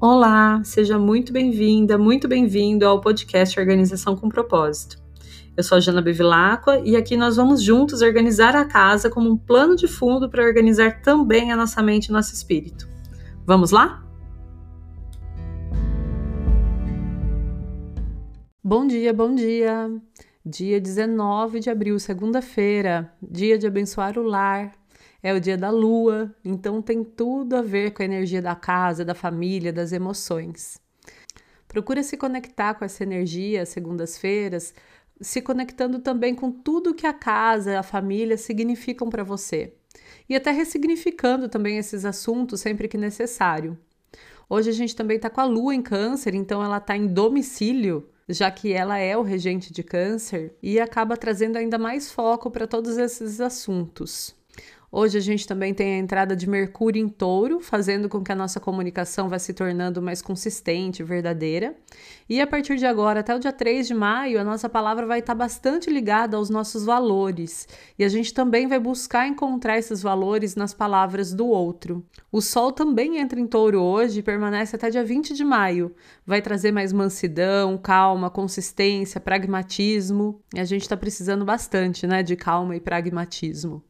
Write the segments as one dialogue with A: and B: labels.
A: Olá, seja muito bem-vinda, muito bem-vindo ao podcast Organização com Propósito. Eu sou a Jana Bevilacqua e aqui nós vamos juntos organizar a casa como um plano de fundo para organizar também a nossa mente e nosso espírito. Vamos lá? Bom dia, bom dia! Dia 19 de abril, segunda-feira, dia de abençoar o lar. É o dia da lua, então tem tudo a ver com a energia da casa, da família, das emoções. Procura se conectar com essa energia segundas-feiras, se conectando também com tudo que a casa, a família significam para você. E até ressignificando também esses assuntos sempre que necessário. Hoje a gente também está com a lua em câncer, então ela está em domicílio já que ela é o regente de câncer e acaba trazendo ainda mais foco para todos esses assuntos. Hoje a gente também tem a entrada de Mercúrio em Touro, fazendo com que a nossa comunicação vá se tornando mais consistente, verdadeira. E a partir de agora, até o dia 3 de maio, a nossa palavra vai estar bastante ligada aos nossos valores. E a gente também vai buscar encontrar esses valores nas palavras do outro. O Sol também entra em Touro hoje e permanece até dia 20 de maio. Vai trazer mais mansidão, calma, consistência, pragmatismo. E a gente está precisando bastante, né, de calma e pragmatismo.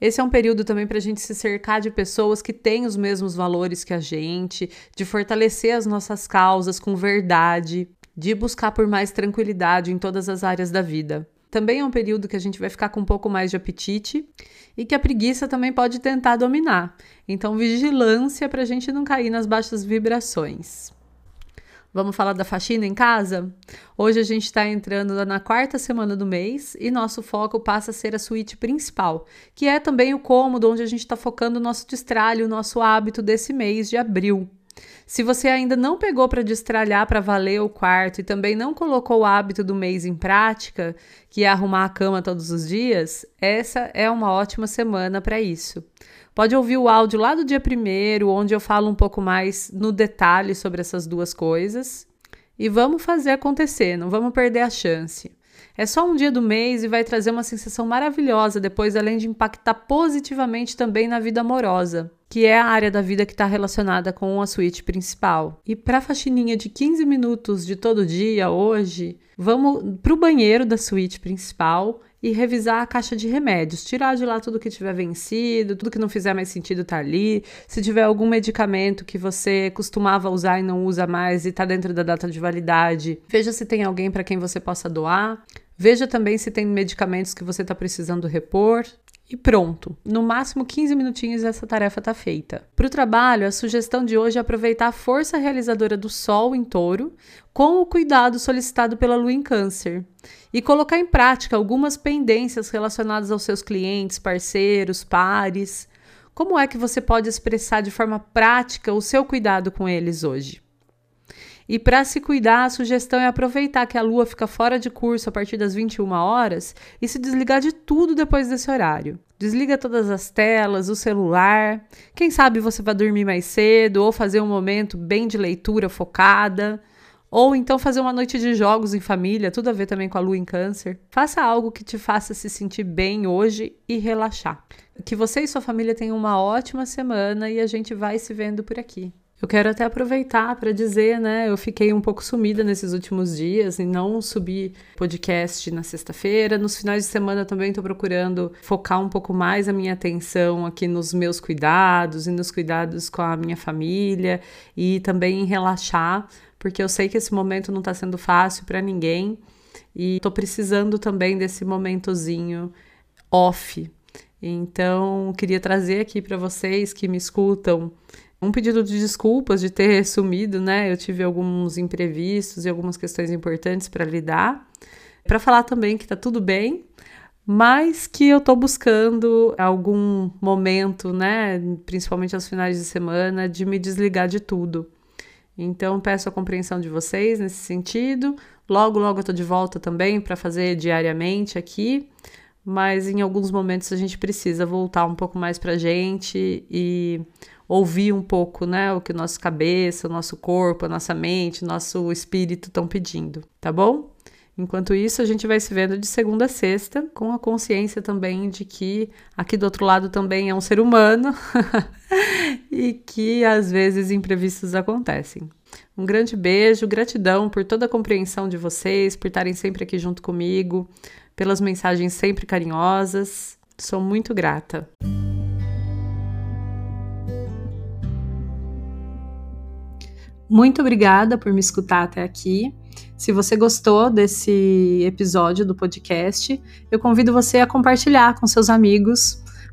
A: Esse é um período também para a gente se cercar de pessoas que têm os mesmos valores que a gente, de fortalecer as nossas causas com verdade, de buscar por mais tranquilidade em todas as áreas da vida. Também é um período que a gente vai ficar com um pouco mais de apetite e que a preguiça também pode tentar dominar. Então, vigilância para a gente não cair nas baixas vibrações. Vamos falar da faxina em casa? Hoje a gente está entrando na quarta semana do mês e nosso foco passa a ser a suíte principal, que é também o cômodo onde a gente está focando o nosso destralho, o nosso hábito desse mês de abril. Se você ainda não pegou para destralhar para valer o quarto e também não colocou o hábito do mês em prática, que é arrumar a cama todos os dias, essa é uma ótima semana para isso. Pode ouvir o áudio lá do dia primeiro, onde eu falo um pouco mais no detalhe sobre essas duas coisas. E vamos fazer acontecer, não vamos perder a chance. É só um dia do mês e vai trazer uma sensação maravilhosa depois, além de impactar positivamente também na vida amorosa, que é a área da vida que está relacionada com a suíte principal. E para a faxininha de 15 minutos de todo dia hoje, vamos para o banheiro da suíte principal e revisar a caixa de remédios, tirar de lá tudo que tiver vencido, tudo que não fizer mais sentido tá ali. Se tiver algum medicamento que você costumava usar e não usa mais e está dentro da data de validade, veja se tem alguém para quem você possa doar. Veja também se tem medicamentos que você está precisando repor. E pronto, no máximo 15 minutinhos essa tarefa está feita. Para o trabalho, a sugestão de hoje é aproveitar a força realizadora do Sol em touro com o cuidado solicitado pela Lua em Câncer e colocar em prática algumas pendências relacionadas aos seus clientes, parceiros, pares. Como é que você pode expressar de forma prática o seu cuidado com eles hoje? E para se cuidar, a sugestão é aproveitar que a lua fica fora de curso a partir das 21 horas e se desligar de tudo depois desse horário. Desliga todas as telas, o celular. Quem sabe você vai dormir mais cedo ou fazer um momento bem de leitura focada. Ou então fazer uma noite de jogos em família, tudo a ver também com a lua em câncer. Faça algo que te faça se sentir bem hoje e relaxar. Que você e sua família tenham uma ótima semana e a gente vai se vendo por aqui. Eu quero até aproveitar para dizer, né? Eu fiquei um pouco sumida nesses últimos dias e não subi podcast na sexta-feira. Nos finais de semana também estou procurando focar um pouco mais a minha atenção aqui nos meus cuidados e nos cuidados com a minha família e também em relaxar, porque eu sei que esse momento não está sendo fácil para ninguém e estou precisando também desse momentozinho off. Então, queria trazer aqui para vocês que me escutam um pedido de desculpas de ter sumido, né? Eu tive alguns imprevistos e algumas questões importantes para lidar. Para falar também que tá tudo bem, mas que eu tô buscando algum momento, né, principalmente aos finais de semana, de me desligar de tudo. Então peço a compreensão de vocês nesse sentido. Logo, logo eu tô de volta também para fazer diariamente aqui, mas em alguns momentos a gente precisa voltar um pouco mais pra gente e ouvir um pouco, né, o que nossa cabeça, o nosso corpo, a nossa mente, nosso espírito estão pedindo, tá bom? Enquanto isso, a gente vai se vendo de segunda a sexta, com a consciência também de que aqui do outro lado também é um ser humano e que às vezes imprevistos acontecem. Um grande beijo, gratidão por toda a compreensão de vocês, por estarem sempre aqui junto comigo, pelas mensagens sempre carinhosas. Sou muito grata. Muito obrigada por me escutar até aqui. Se você gostou desse episódio do podcast, eu convido você a compartilhar com seus amigos,